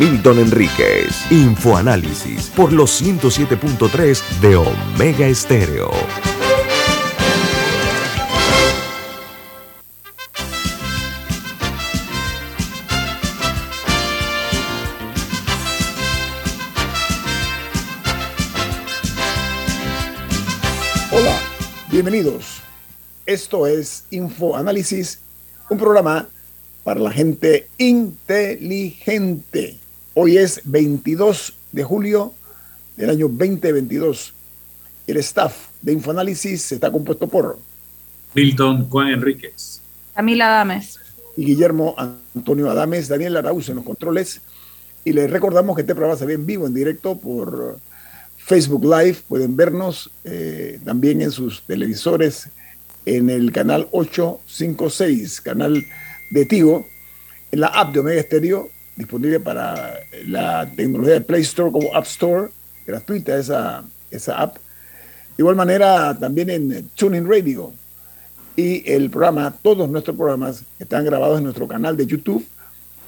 Milton Enríquez, Infoanálisis por los 107.3 de Omega Estéreo. Hola, bienvenidos. Esto es Infoanálisis, un programa para la gente inteligente. Hoy es 22 de julio del año 2022. El staff de Infoanálisis está compuesto por Milton Juan Enríquez, Camila Adames y Guillermo Antonio Adames, Daniel Arauz en los controles. Y les recordamos que este programa se ve en vivo, en directo por Facebook Live. Pueden vernos eh, también en sus televisores en el canal 856, canal de Tigo, en la app de Omega Stereo disponible para la tecnología de Play Store como App Store, gratuita esa, esa app. De igual manera, también en TuneIn Radio. Y el programa, todos nuestros programas están grabados en nuestro canal de YouTube.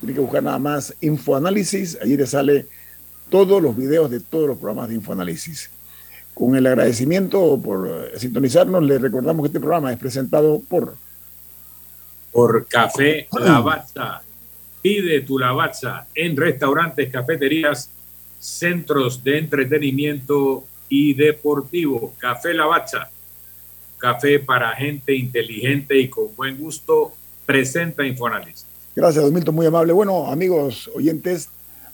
Tiene que buscar nada más Infoanálisis. Allí le sale todos los videos de todos los programas de Infoanálisis. Con el agradecimiento por sintonizarnos, le recordamos que este programa es presentado por... Por Café Lavazza Pide tu lavazza en restaurantes, cafeterías, centros de entretenimiento y deportivo. Café Lavazza, café para gente inteligente y con buen gusto, presenta Infoanálisis. Gracias, Milton, muy amable. Bueno, amigos oyentes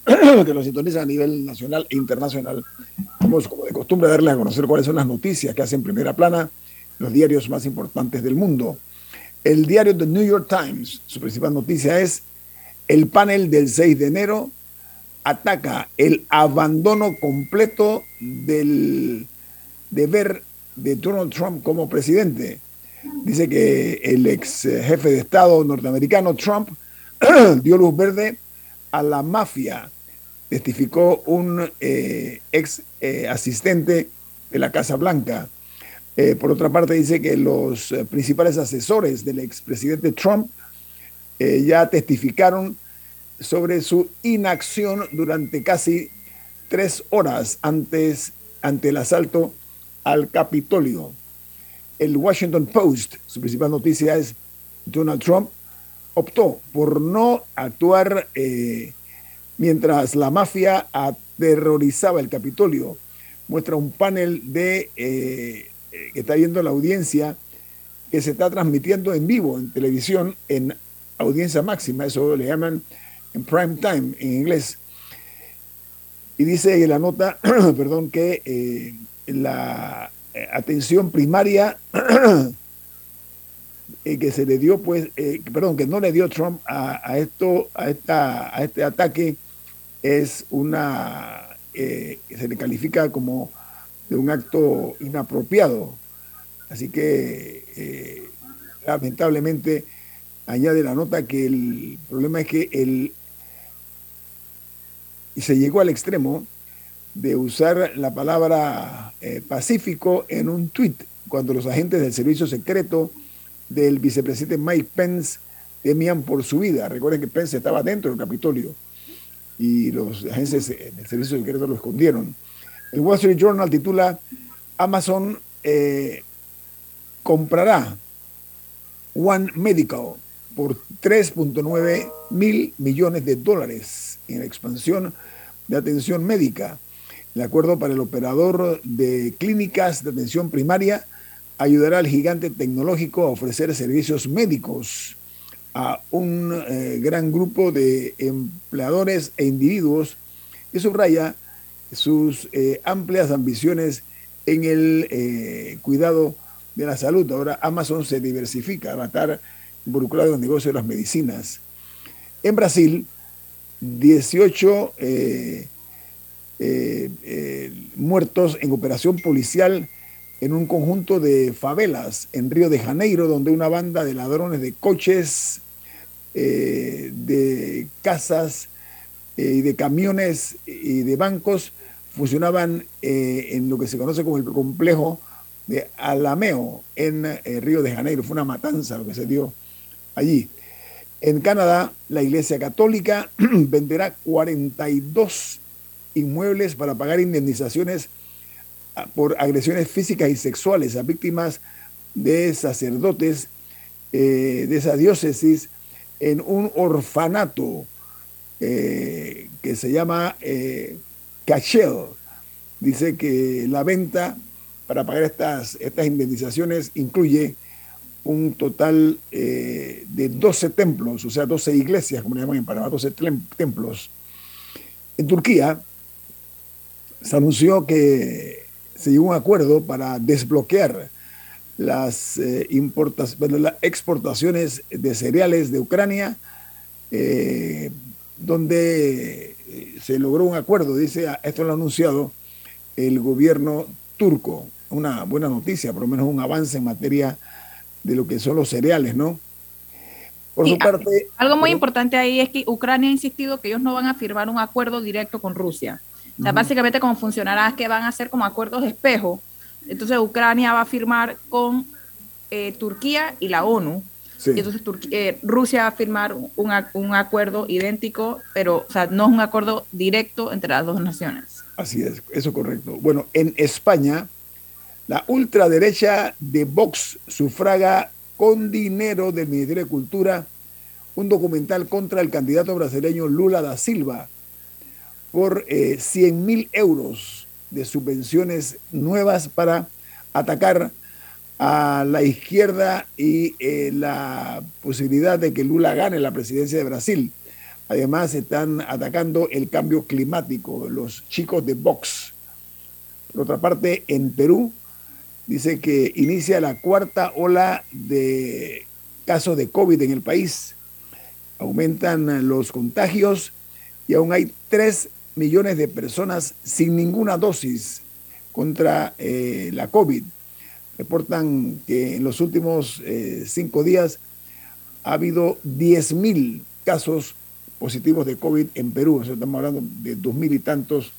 que nos sintonizan a nivel nacional e internacional, vamos como de costumbre darles a conocer cuáles son las noticias que hacen primera plana los diarios más importantes del mundo. El diario The New York Times, su principal noticia es el panel del 6 de enero ataca el abandono completo del deber de Donald Trump como presidente. Dice que el ex jefe de Estado norteamericano Trump dio luz verde a la mafia, testificó un eh, ex eh, asistente de la Casa Blanca. Eh, por otra parte, dice que los principales asesores del expresidente Trump eh, ya testificaron sobre su inacción durante casi tres horas antes ante el asalto al Capitolio. El Washington Post, su principal noticia es Donald Trump optó por no actuar eh, mientras la mafia aterrorizaba el Capitolio. Muestra un panel de eh, que está viendo la audiencia que se está transmitiendo en vivo en televisión en audiencia máxima, eso le llaman en prime time en inglés. Y dice en la nota, perdón, que eh, la atención primaria eh, que se le dio, pues, eh, perdón, que no le dio Trump a, esto, a, esta, a este ataque es una, que se le califica como de un acto inapropiado. Así que, lamentablemente, añade la nota que el problema es que el, y se llegó al extremo de usar la palabra eh, pacífico en un tuit cuando los agentes del servicio secreto del vicepresidente Mike Pence temían por su vida. Recuerden que Pence estaba dentro del Capitolio y los agentes del servicio secreto lo escondieron. El Wall Street Journal titula Amazon eh, comprará One Medical por 3.9 mil millones de dólares en expansión de atención médica. El acuerdo para el operador de clínicas de atención primaria ayudará al gigante tecnológico a ofrecer servicios médicos a un eh, gran grupo de empleadores e individuos y subraya sus eh, amplias ambiciones en el eh, cuidado de la salud. Ahora Amazon se diversifica, a estar involucrado en el negocio de las medicinas. En Brasil, 18 eh, eh, eh, muertos en operación policial en un conjunto de favelas en Río de Janeiro, donde una banda de ladrones de coches, de casas y de camiones y de bancos funcionaban en lo que se conoce como el complejo de Alameo en Río de Janeiro. Fue una matanza lo que se dio allí. En Canadá, la Iglesia Católica venderá 42 inmuebles para pagar indemnizaciones ah, por agresiones físicas y sexuales a víctimas de sacerdotes eh, de esa diócesis en un orfanato eh, que se llama eh, Cachel. Dice que la venta para pagar estas, estas indemnizaciones incluye un total eh, de 12 templos, o sea, 12 iglesias, como le llaman en Panamá, 12 templos. En Turquía se anunció que se llegó a un acuerdo para desbloquear las, eh, las exportaciones de cereales de Ucrania, eh, donde se logró un acuerdo, dice, esto lo ha anunciado el gobierno turco. Una buena noticia, por lo menos un avance en materia lo que son los cereales, ¿no? Por su parte... Algo muy importante ahí es que Ucrania ha insistido que ellos no van a firmar un acuerdo directo con Rusia. O sea, básicamente como funcionará es que van a ser como acuerdos de espejo. Entonces Ucrania va a firmar con eh, Turquía y la ONU. Y entonces eh, Rusia va a firmar un, un, acuerdo idéntico, pero o sea, no es un acuerdo directo entre las dos naciones. Así es, eso es correcto. Bueno, en España la ultraderecha de Vox sufraga con dinero del Ministerio de Cultura un documental contra el candidato brasileño Lula da Silva por 100 eh, mil euros de subvenciones nuevas para atacar a la izquierda y eh, la posibilidad de que Lula gane la presidencia de Brasil. Además, están atacando el cambio climático, los chicos de Vox. Por otra parte, en Perú, dice que inicia la cuarta ola de casos de COVID en el país. Aumentan los contagios y aún hay 3 millones de personas sin ninguna dosis contra eh, la COVID. Reportan que en los últimos eh, cinco días ha habido 10 mil casos positivos de COVID en Perú. estamos hablando de dos mil y tantos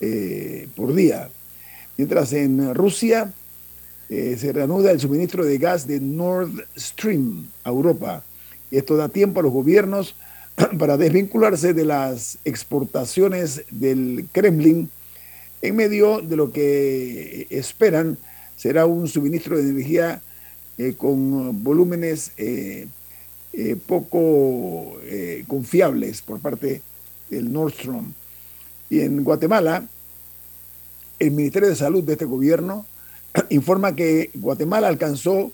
eh, por día. Mientras en Rusia eh, se reanuda el suministro de gas de Nord Stream a Europa. Esto da tiempo a los gobiernos para desvincularse de las exportaciones del Kremlin en medio de lo que esperan será un suministro de energía eh, con volúmenes eh, poco confiables por parte del Nord Stream. Y en Guatemala, el Ministerio de Salud de este gobierno informa que Guatemala alcanzó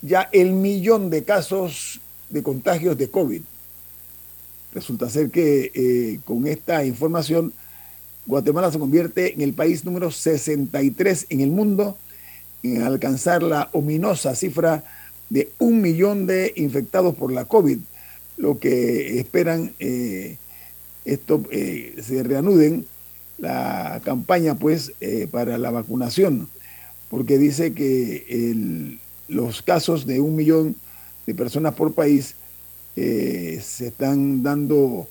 ya el millón de casos de contagios de COVID. Resulta ser que eh, con esta información Guatemala se convierte en el país número 63 en el mundo en alcanzar la ominosa cifra de un millón de infectados por la COVID, lo que esperan eh, esto eh, se reanuden la campaña pues para la vacunación porque dice que los casos de un millón de personas por país eh, se están dando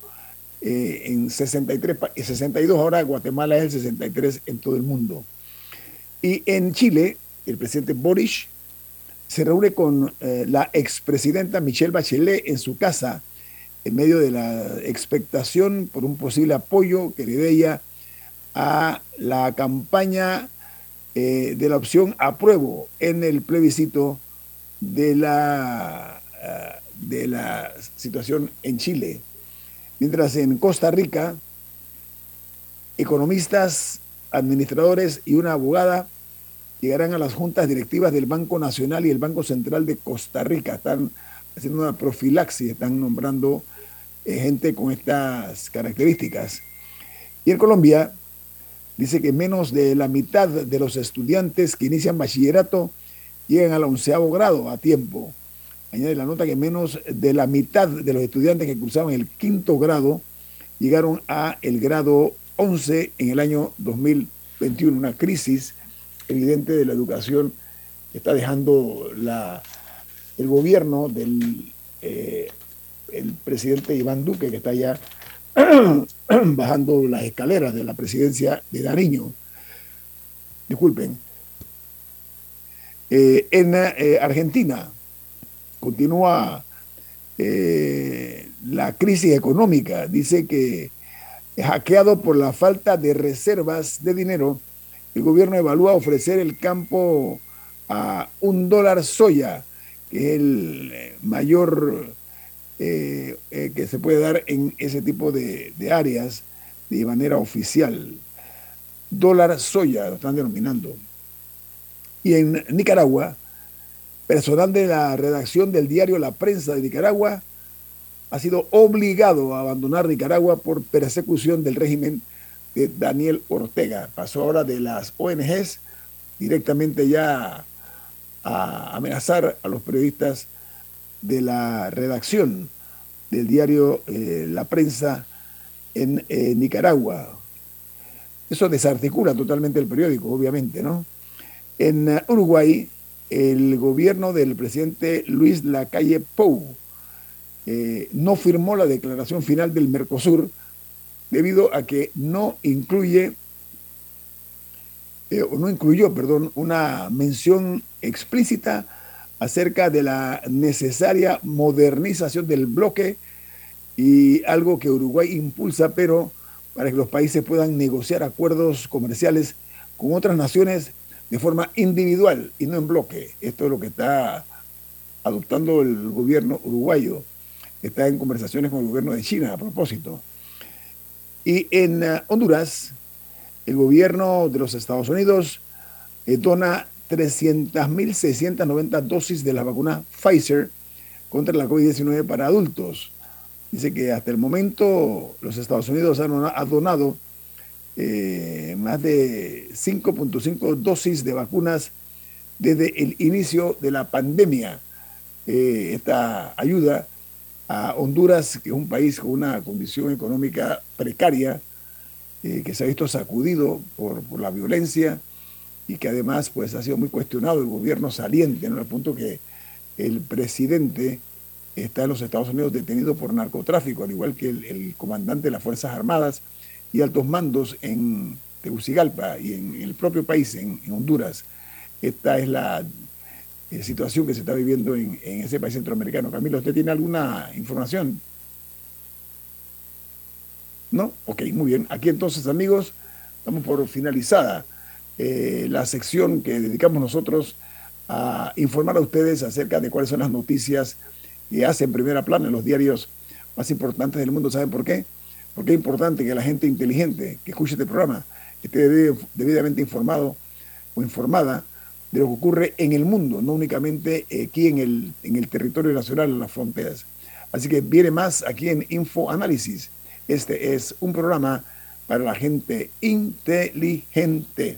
eh, en 63, 62, ahora Guatemala es el 63 en todo el mundo. Y en Chile, el presidente Boris se reúne con eh, la expresidenta Michelle Bachelet en su casa en medio de la expectación por un posible apoyo que le dé ella a la campaña eh, de la opción apruebo en el plebiscito de la, eh, de la situación en Chile. Mientras en Costa Rica, economistas, administradores y una abogada llegarán a las juntas directivas del Banco Nacional y el Banco Central de Costa Rica. Están haciendo una profilaxis, están nombrando eh, gente con estas características. Y en Colombia, dice que menos de la mitad de los estudiantes que inician bachillerato llegan al onceavo grado a tiempo. Añade la nota que menos de la mitad de los estudiantes que cursaban el quinto grado llegaron a el grado 11 en el año 2021. Una crisis evidente de la educación que está dejando la, el gobierno del eh, el presidente Iván Duque, que está allá bajando las escaleras de la presidencia de Dariño. Disculpen. Eh, en eh, Argentina continúa eh, la crisis económica. Dice que hackeado por la falta de reservas de dinero, el gobierno evalúa ofrecer el campo a un dólar soya, que es el mayor eh, que se puede dar en ese tipo de, de áreas de manera oficial. Dólar soya lo están denominando. Y en Nicaragua, personal de la redacción del diario La Prensa de Nicaragua ha sido obligado a abandonar Nicaragua por persecución del régimen de Daniel Ortega. Pasó ahora de las ONGs directamente ya a amenazar a los periodistas de la redacción del diario eh, La Prensa en eh, Nicaragua. Eso desarticula totalmente el periódico, obviamente, ¿no? En Uruguay, el gobierno del presidente Luis Lacalle Pou eh, no firmó la declaración final del Mercosur debido a que no incluye o no incluyó, perdón, una mención explícita acerca de la necesaria modernización del bloque y algo que Uruguay impulsa, pero para que los países puedan negociar acuerdos comerciales con otras naciones de forma individual y no en bloque. Esto es lo que está adoptando el gobierno uruguayo. Está en conversaciones con el gobierno de China a propósito. Y en uh, Honduras, el gobierno de los Estados Unidos eh, dona 300.690 dosis de la vacuna Pfizer contra la COVID-19 para adultos. Dice que hasta el momento los Estados Unidos han donado eh, más de 5.5 dosis de vacunas desde el inicio de la pandemia. Eh, esta ayuda a Honduras, que es un país con una condición económica precaria, eh, que se ha visto sacudido por, la violencia y que además pues, ha sido muy cuestionado el gobierno saliente, en el punto que el presidente está en los Estados Unidos detenido por narcotráfico, al igual que el, comandante de las Fuerzas Armadas y altos mandos en Tegucigalpa y en el propio país, en, Honduras. Esta es la eh, situación que se está viviendo en, ese país centroamericano. Camilo, ¿usted tiene alguna información? ¿No? Ok, muy bien. Aquí entonces, amigos, estamos por finalizada eh, la sección que dedicamos nosotros a informar a ustedes acerca de cuáles son las noticias que hacen primera plana en los diarios más importantes del mundo. ¿Saben por qué? porque es importante que la gente inteligente que escuche este programa esté debidamente informado o informada de lo que ocurre en el mundo, no únicamente aquí en el, en el territorio nacional, en las fronteras. Así que viene más aquí en Info Análisis. Este es un programa para la gente inteligente.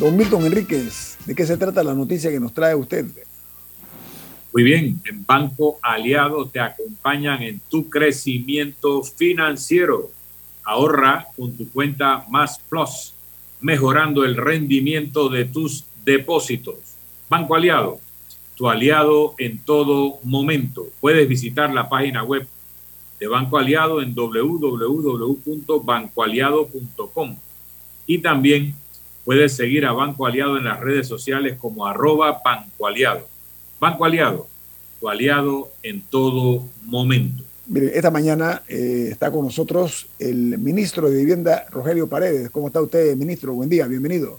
Don Milton Enríquez, ¿de qué se trata la noticia que nos trae usted? Muy bien, en Banco Aliado te acompañan en tu crecimiento financiero. Ahorra con tu cuenta Más Plus, mejorando el rendimiento de tus depósitos. Banco Aliado, tu aliado en todo momento. Puedes visitar la página web de Banco Aliado en www.bancoaliado.com y también Puedes seguir a Banco Aliado en las redes sociales como arroba Banco Aliado. Banco Aliado, tu aliado en todo momento. Mire, esta mañana eh, está con nosotros el ministro de Vivienda, Rogelio Paredes. ¿Cómo está usted, ministro? Buen día, bienvenido.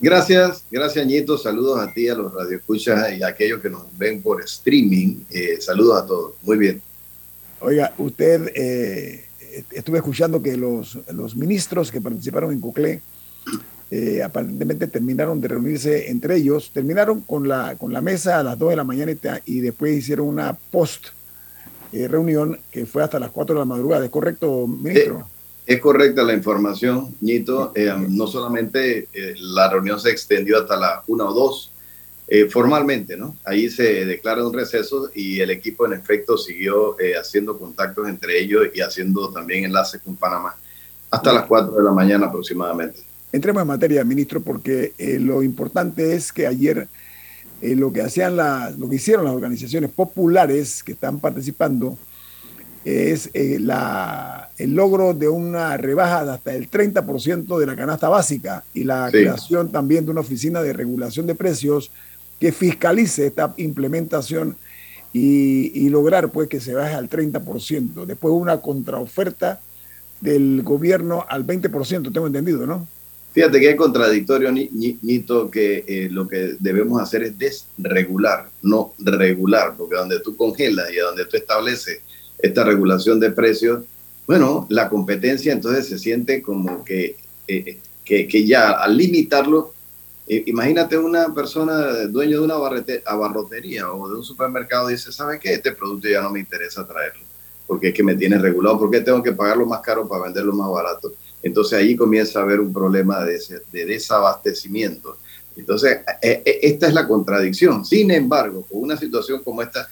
Gracias, gracias, Ñito. Saludos a ti, a los radioescuchas y a aquellos que nos ven por streaming. Eh, saludos a todos. Muy bien. Oiga, usted, eh, estuve escuchando que los, los ministros que participaron en CUCLE eh, aparentemente terminaron de reunirse entre ellos, terminaron con la, con la mesa a las 2 de la mañana y, después hicieron una post eh, reunión que fue hasta las 4 de la madrugada. ¿Es correcto, ministro? es correcta la información, Ñito. Eh, no solamente la reunión se extendió hasta las 1 o 2, formalmente, ¿no? Ahí se declara un receso y el equipo en efecto siguió haciendo contactos entre ellos y haciendo también enlaces con Panamá hasta las 4 de la mañana aproximadamente. Entremos en materia, ministro, porque eh, lo importante es que ayer eh, lo que hacían lo que hicieron las organizaciones populares que están participando es eh, la, el logro de una rebaja de hasta el 30% de la canasta básica y la creación también de una oficina de regulación de precios que fiscalice esta implementación y, y lograr pues que se baje al 30%. Después una contraoferta del gobierno al 20%, tengo entendido, ¿no? Fíjate que es contradictorio, Nito, que eh, lo que debemos hacer es desregular, no regular, porque donde tú congelas y donde tú estableces esta regulación de precios, bueno, la competencia entonces se siente como que, eh, que, ya al limitarlo, eh, imagínate una persona dueño de una abarrotería o de un supermercado dice, ¿sabe qué? Este producto ya no me interesa traerlo, porque es que me tiene regulado, porque tengo que pagarlo más caro para venderlo más barato entonces ahí comienza a haber un problema de, desabastecimiento. Entonces, e, e, esta es la contradicción. Sin embargo, con una situación como esta,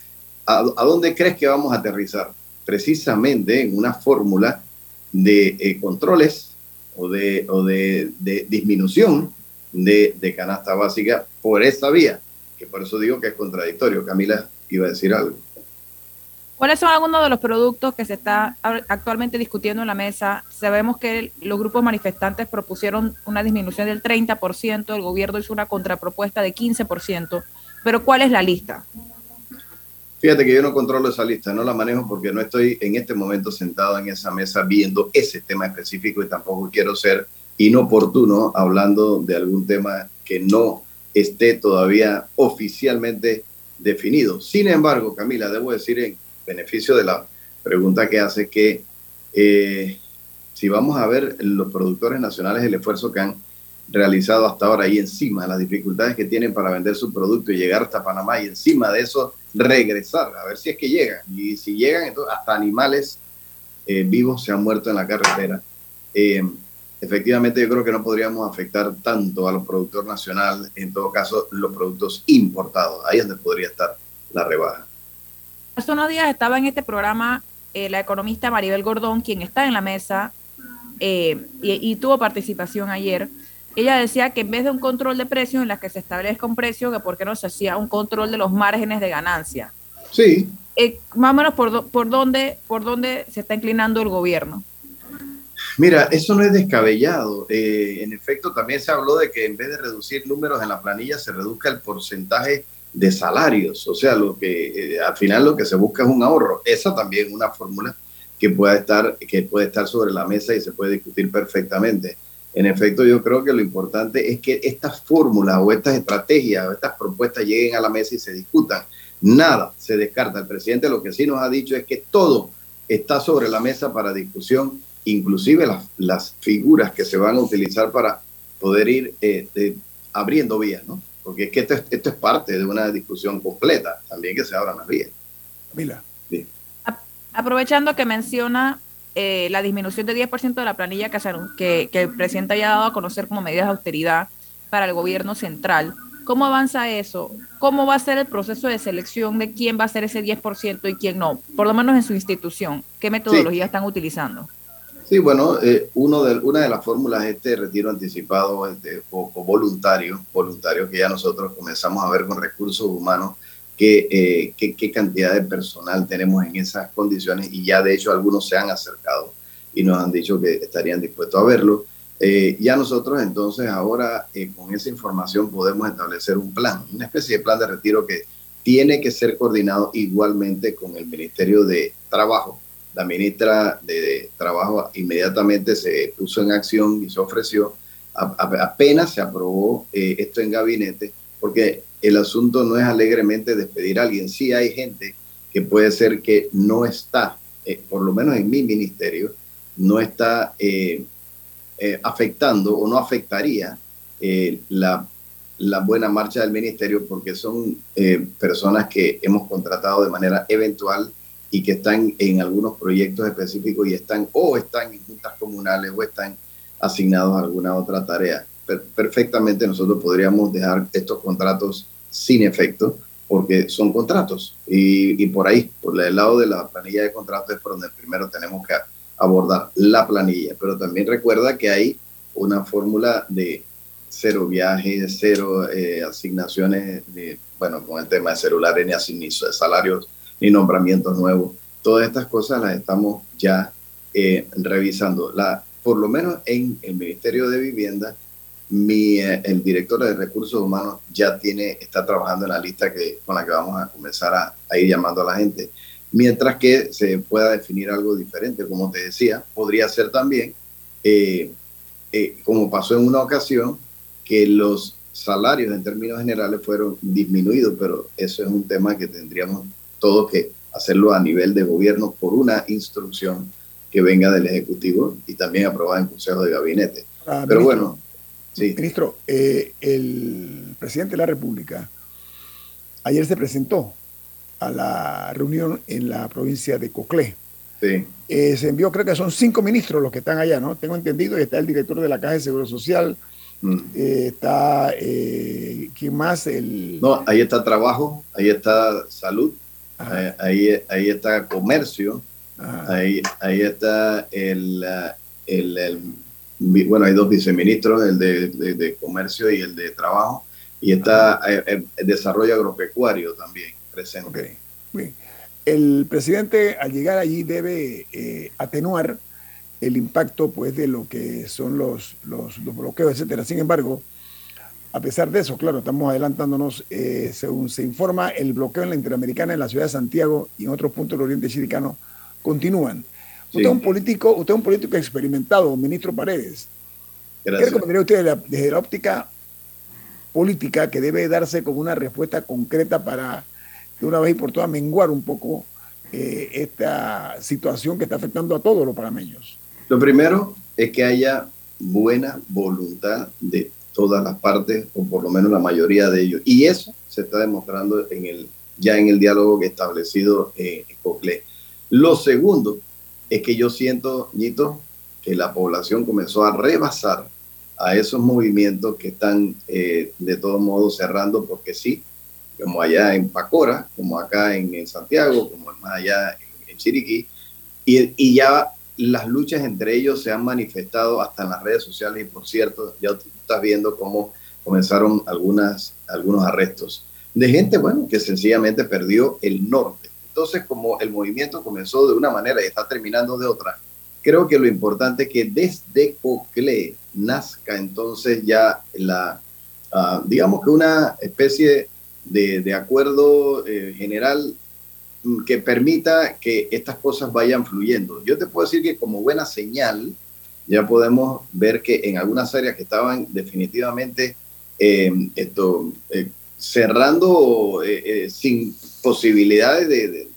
¿a, dónde crees que vamos a aterrizar? Precisamente en una fórmula de eh, controles o de, disminución de, de, canasta básica por esta vía, que por eso digo que es contradictorio. Camila iba a decir algo. ¿Cuáles son algunos de los productos que se está actualmente discutiendo en la mesa? Sabemos que los grupos manifestantes propusieron una disminución del 30%, el gobierno hizo una contrapropuesta de 15%, pero ¿cuál es la lista? Fíjate que yo no controlo esa lista, no la manejo porque no estoy en este momento sentado en esa mesa viendo ese tema específico y tampoco quiero ser inoportuno hablando de algún tema que no esté todavía oficialmente definido. Sin embargo, Camila, debo decir en beneficio de la pregunta que hace que eh, si vamos a ver los productores nacionales el esfuerzo que han realizado hasta ahora y encima las dificultades que tienen para vender su producto y llegar hasta Panamá y encima de eso regresar, a ver si es que llegan. Y si llegan, entonces hasta animales eh, vivos se han muerto en la carretera. Eh, efectivamente, yo creo que no podríamos afectar tanto a los productores nacionales, en todo caso, los productos importados. Ahí es donde podría estar la rebaja. Hace unos días estaba en este programa eh, la economista Maribel Gordón, quien está en la mesa eh, y, tuvo participación ayer. Ella decía que en vez de un control de precios en la que se establezca un precio, que por qué no se hacía un control de los márgenes de ganancia. Sí. Eh, más o menos por, por, dónde, por dónde se está inclinando el gobierno. Mira, eso no es descabellado. Eh, en efecto, también se habló de que en vez de reducir números en la planilla, se reduzca el porcentaje de salarios. O sea, lo que eh, al final lo que se busca es un ahorro. Esa también es una fórmula que puede estar, que puede estar sobre la mesa y se puede discutir perfectamente. En efecto, yo creo que lo importante es que estas fórmulas o estas estrategias o estas propuestas lleguen a la mesa y se discutan. Nada se descarta. El presidente lo que sí nos ha dicho es que todo está sobre la mesa para discusión, inclusive las, las figuras que se van a utilizar para poder ir eh, abriendo vías, ¿no? Porque es que esto, esto, es parte de una discusión completa, también que se abran las vías. Mila. Aprovechando que menciona eh, la disminución de 10% de la planilla que, que, que, el presidente haya dado a conocer como medidas de austeridad para el gobierno central, ¿cómo avanza eso? ¿Cómo va a ser el proceso de selección de quién va a ser ese 10% y quién no? Por lo menos en su institución. ¿Qué metodología están utilizando? Sí, bueno, eh, uno de, una de las fórmulas es este retiro anticipado este, o, voluntario, voluntario que ya nosotros comenzamos a ver con recursos humanos qué, eh, qué, cantidad de personal tenemos en esas condiciones y ya de hecho algunos se han acercado y nos han dicho que estarían dispuestos a verlo. Eh, ya nosotros entonces ahora eh, con esa información podemos establecer un plan, una especie de plan de retiro que tiene que ser coordinado igualmente con el Ministerio de Trabajo. La ministra de Trabajo inmediatamente se puso en acción y se ofreció, apenas se aprobó esto en gabinete, porque el asunto no es alegremente despedir a alguien. Sí hay gente que puede ser que no está, eh, por lo menos en mi ministerio, no está eh, eh, afectando o no afectaría la, buena marcha del ministerio porque son personas que hemos contratado de manera eventual y que están en algunos proyectos específicos y están o están en juntas comunales o están asignados a alguna otra tarea. perfectamente nosotros podríamos dejar estos contratos sin efecto, porque son contratos. Y, por ahí, por el lado de la planilla de contratos, es por donde primero tenemos que abordar la planilla. Pero también recuerda que hay una fórmula de cero viajes, cero eh, asignaciones, de, bueno, con el tema de celulares, ni, salarios, ni nombramientos nuevos. Todas estas cosas las estamos ya eh, revisando. La, por lo menos en el Ministerio de Vivienda mi, eh, el director de recursos humanos ya tiene, está trabajando en la lista que, con la que vamos a comenzar a, ir llamando a la gente. Mientras que se pueda definir algo diferente, como te decía, podría ser también, eh, eh, como pasó en una ocasión, que los salarios en términos generales fueron disminuidos, pero eso es un tema que tendríamos todos que hacerlo a nivel de gobierno por una instrucción que venga del Ejecutivo y también aprobada en Consejo de Gabinete. Ah, pero bueno, Ministro, eh, el presidente de la República ayer se presentó a la reunión en la provincia de Coclé. Sí. Eh, se envió, creo que son cinco ministros los que están allá, ¿no? Tengo entendido, y está el director de la Caja de Seguro Social, mm. eh, está, ¿quién más? El... No, ahí está trabajo, ahí está salud, ahí, ahí, está comercio, ahí, ahí está el, el bueno, hay dos viceministros, el de, Comercio y el de Trabajo, y está el, eh, eh, Desarrollo Agropecuario también presente. El presidente al llegar allí debe eh, atenuar el impacto pues, de lo que son los, los, bloqueos, etcétera. Sin embargo, a pesar de eso, claro, estamos adelantándonos, según se informa, el bloqueo en la Interamericana, en la ciudad de Santiago y en otros puntos del Oriente Chiricano continúan. Usted es un político, usted es un político experimentado, ministro Paredes. Gracias. ¿Qué recomendaría usted desde la, óptica política que debe darse con una respuesta concreta para de una vez y por todas menguar un poco eh, esta situación que está afectando a todos los panameños? Lo primero es que haya buena voluntad de todas las partes, o por lo menos la mayoría de ellos. Y eso se está demostrando en el, ya en el diálogo que establecido en Coclé. Lo segundo es que yo siento, Nito, que la población comenzó a rebasar a esos movimientos que están eh, de todos modos cerrando, porque sí, como allá en Pacora, como acá en, Santiago, como más allá en, Chiriquí, y, y, ya las luchas entre ellos se han manifestado hasta en las redes sociales y por cierto, ya estás viendo cómo comenzaron algunas, algunos arrestos de gente, bueno, que sencillamente perdió el norte. Entonces, como el movimiento comenzó de una manera y está terminando de otra, creo que lo importante es que desde COCLE nazca entonces ya la, ah, digamos que una especie de, acuerdo eh, general que permita que estas cosas vayan fluyendo. Yo te puedo decir que como buena señal, ya podemos ver que en algunas áreas que estaban definitivamente eh, esto, eh, cerrando sin posibilidades de,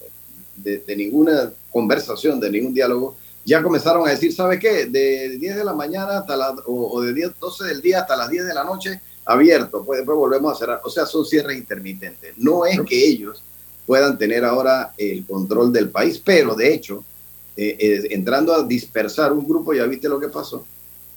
de, ninguna conversación, de ningún diálogo, ya comenzaron a decir, ¿sabe qué? De 10 de la mañana hasta la, o, de 10, 12 del día hasta las 10 de la noche, abierto, pues después volvemos a cerrar. O sea, son cierres intermitentes. No es que ellos puedan tener ahora el control del país, pero de hecho, eh, eh, entrando a dispersar un grupo, ya viste lo que pasó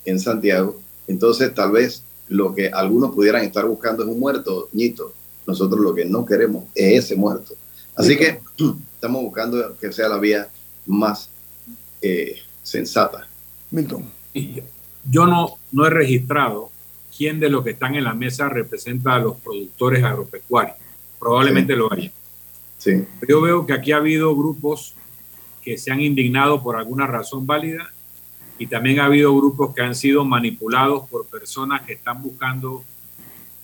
en Santiago, entonces tal vez lo que algunos pudieran estar buscando es un muerto, ñito. Nosotros lo que no queremos es ese muerto. Así que estamos buscando que sea la vía más eh, sensata. Milton. Yo no, no he registrado quién de los que están en la mesa representa a los productores agropecuarios. Probablemente lo haya. Yo veo que aquí ha habido grupos que se han indignado por alguna razón válida y también ha habido grupos que han sido manipulados por personas que están buscando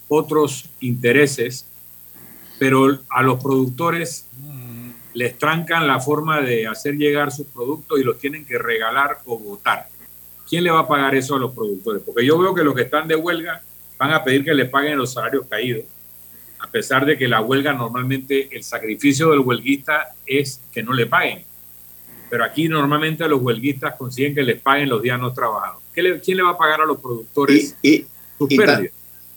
otros intereses, pero a los productores les trancan la forma de hacer llegar sus productos y los tienen que regalar o votar. ¿quién le va a pagar eso a los productores? Porque yo veo que los que están de huelga van a pedir que le paguen los salarios caídos, a pesar de que la huelga normalmente, el sacrificio del huelguista es que no le paguen. Pero aquí normalmente los huelguistas consiguen que les paguen los días no trabajados. ¿Quién le va a pagar a los productores y,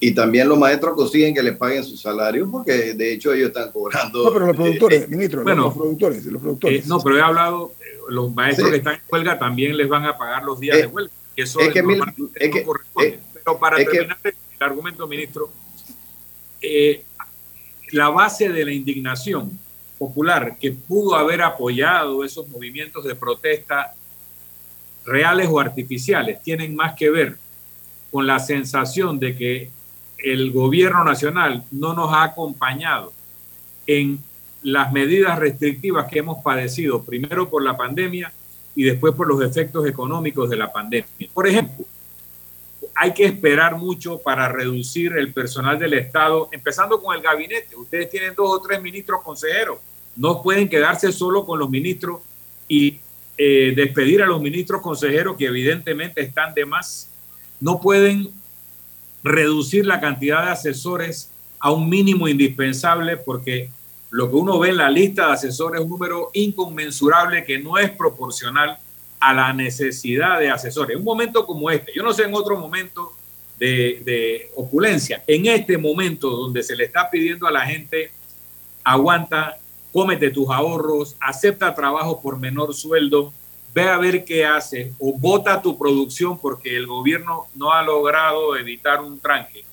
y, también los maestros consiguen que les paguen sus salarios porque de hecho ellos están cobrando. No, pero los productores, eh, ministro, bueno, los productores, los productores. Eh, no, pero he hablado los maestros que están en huelga también les van a pagar los días de huelga. eso es, que, no corresponde. Pero para terminar el argumento, ministro, eh, la base de la indignación popular que pudo haber apoyado esos movimientos de protesta reales o artificiales tienen más que ver con la sensación de que el gobierno nacional no nos ha acompañado en las medidas restrictivas que hemos padecido, primero por la pandemia y después por los efectos económicos de la pandemia. Por ejemplo, hay que esperar mucho para reducir el personal del Estado, empezando con el gabinete. Ustedes tienen dos o tres ministros consejeros. No pueden quedarse solo con los ministros y eh, despedir a los ministros consejeros que evidentemente están de más. No pueden reducir la cantidad de asesores a un mínimo indispensable porque lo que uno ve en la lista de asesores es un número inconmensurable que no es proporcional a la necesidad de asesores. Un momento como este, yo no sé en otro momento de, opulencia, en este momento donde se le está pidiendo a la gente, aguanta, cómete tus ahorros, acepta trabajo por menor sueldo, ve a ver qué hace o vota tu producción porque el gobierno no ha logrado evitar un tranque.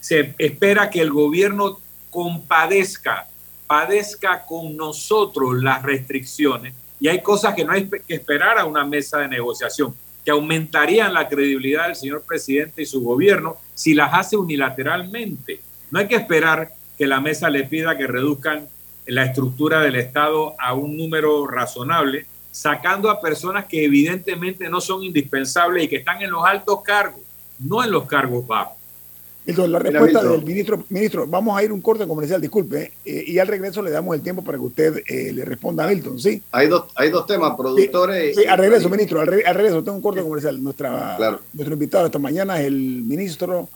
Se espera que el gobierno compadezca padezca con nosotros las restricciones y hay cosas que no hay que esperar a una mesa de negociación, que aumentarían la credibilidad del señor presidente y su gobierno si las hace unilateralmente. No hay que esperar que la mesa le pida que reduzcan la estructura del Estado a un número razonable, sacando a personas que evidentemente no son indispensables y que están en los altos cargos, no en los cargos bajos la respuesta del ministro, ministro, vamos a ir un corte comercial, disculpe, eh, y al regreso le damos el tiempo para que usted eh, le responda a Milton, ¿sí? Hay dos, hay dos temas, productores. Sí, al regreso, ministro, al, regreso, tengo un corte comercial. Nuestra, Nuestro invitado esta mañana es el ministro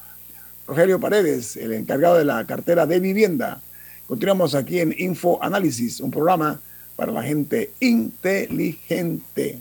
Rogelio Paredes, el encargado de la cartera de vivienda. Continuamos aquí en Info Análisis, un programa para la gente inteligente.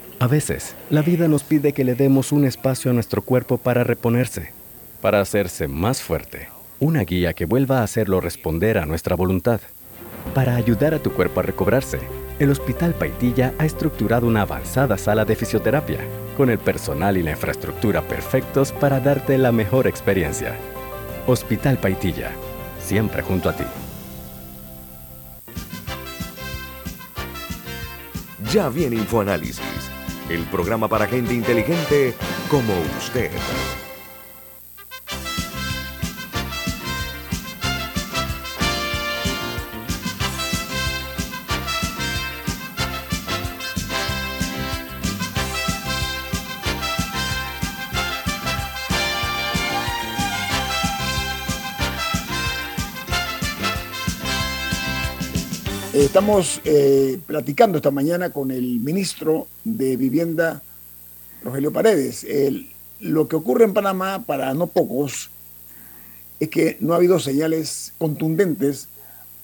A veces, la vida nos pide que le demos un espacio a nuestro cuerpo para reponerse, para hacerse más fuerte. Una guía que vuelva a hacerlo responder a nuestra voluntad. Para ayudar a tu cuerpo a recobrarse, el Hospital Paitilla ha estructurado una avanzada sala de fisioterapia, con el personal y la infraestructura perfectos para darte la mejor experiencia. Hospital Paitilla, siempre junto a ti. Ya viene InfoAnálisis el programa para gente inteligente como usted. Estamos eh, platicando esta mañana con el ministro de Vivienda, Rogelio Paredes. lo que ocurre en Panamá, para no pocos, es que no ha habido señales contundentes,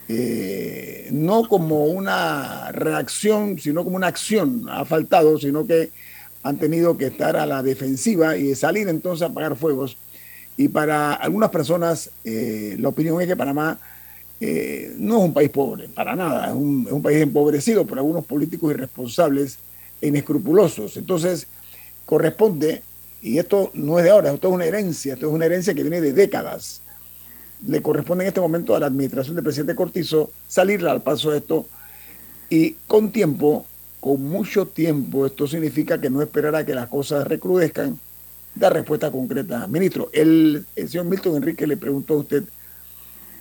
eh, no como una reacción, sino como una acción. Ha faltado, sino que han tenido que estar a la defensiva y salir entonces a apagar fuegos. Y para algunas personas, eh, la opinión es que Panamá eh, no es un país pobre, para nada, es un, país empobrecido por algunos políticos irresponsables e inescrupulosos. Entonces, corresponde, y esto no es de ahora, esto es una herencia, esto es una herencia que viene de décadas. Le corresponde en este momento a la administración del presidente Cortizo salir al paso de esto y con tiempo, con mucho tiempo, esto significa que no esperará que las cosas recrudezcan, dar respuesta concreta. Ministro, el, el señor Milton Enrique le preguntó a usted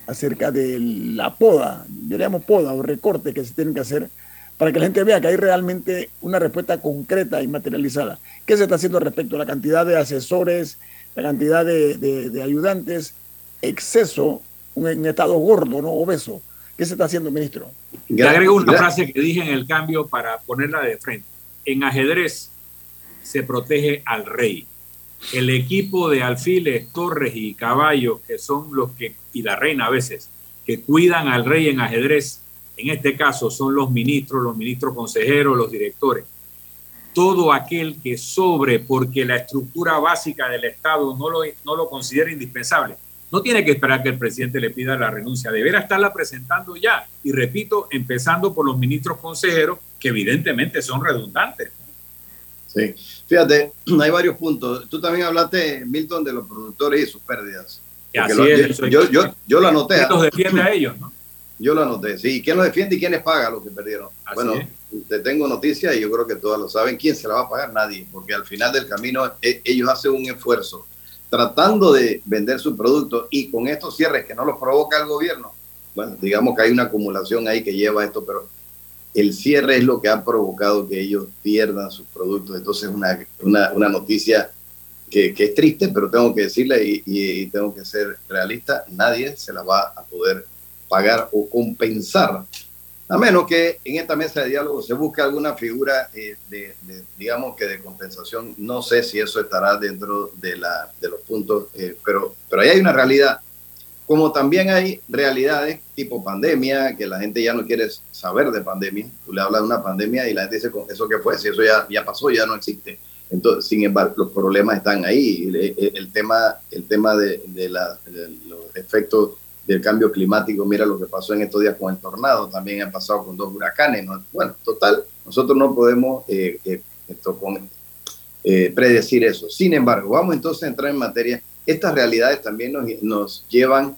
acerca de la poda, yo le llamo poda o recorte que se tienen que hacer para que la gente vea que hay realmente una respuesta concreta y materializada. ¿Qué se está haciendo respecto a la cantidad de asesores, la cantidad de, ayudantes, exceso, un, estado gordo, no obeso? ¿Qué se está haciendo, ministro? Le agrego una frase que dije en el cambio para ponerla de frente. En ajedrez se protege al rey el equipo de alfiles, torres y caballos, que son los que, y la reina a veces, que cuidan al rey en ajedrez, en este caso son los ministros, los ministros consejeros, los directores. Todo aquel que sobre porque la estructura básica del Estado no lo, no lo considera indispensable, no tiene que esperar que el presidente le pida la renuncia, deberá estarla presentando ya. Y repito, empezando por los ministros consejeros, que evidentemente son redundantes. Sí, fíjate, hay varios puntos. Tú también hablaste, Milton, de los productores y sus pérdidas. yo, yo, yo, lo anoté. ¿Quién los defiende a ellos, no? Yo lo anoté, sí. ¿Quién los defiende y quiénes pagan los que perdieron? bueno, te tengo noticias y yo creo que todos lo saben. ¿Quién se la va a pagar? Nadie, porque al final del camino e, ellos hacen un esfuerzo tratando de vender su producto y con estos cierres que no los provoca el gobierno. Bueno, digamos que hay una acumulación ahí que lleva esto, pero el cierre es lo que ha provocado que ellos pierdan sus productos. Entonces, una, una, una noticia que, que, es triste, pero tengo que decirle y, tengo que ser realista, nadie se la va a poder pagar o compensar, a menos que en esta mesa de diálogo se busque alguna figura eh, de, digamos que de compensación. No sé si eso estará dentro de, la, de los puntos, eh, pero, pero ahí hay una realidad como también hay realidades tipo pandemia, que la gente ya no quiere saber de pandemia. Tú le hablas de una pandemia y la gente dice, ¿eso qué fue? Si eso ya, ya pasó, ya no existe. Entonces, sin embargo, los problemas están ahí. El, tema, el tema de, los efectos del cambio climático. Mira lo que pasó en estos días con el tornado, también ha pasado con dos huracanes. Bueno, total, nosotros no podemos eh, eh, eh, predecir eso. Sin embargo, vamos entonces a entrar en materia. Estas realidades también nos, nos llevan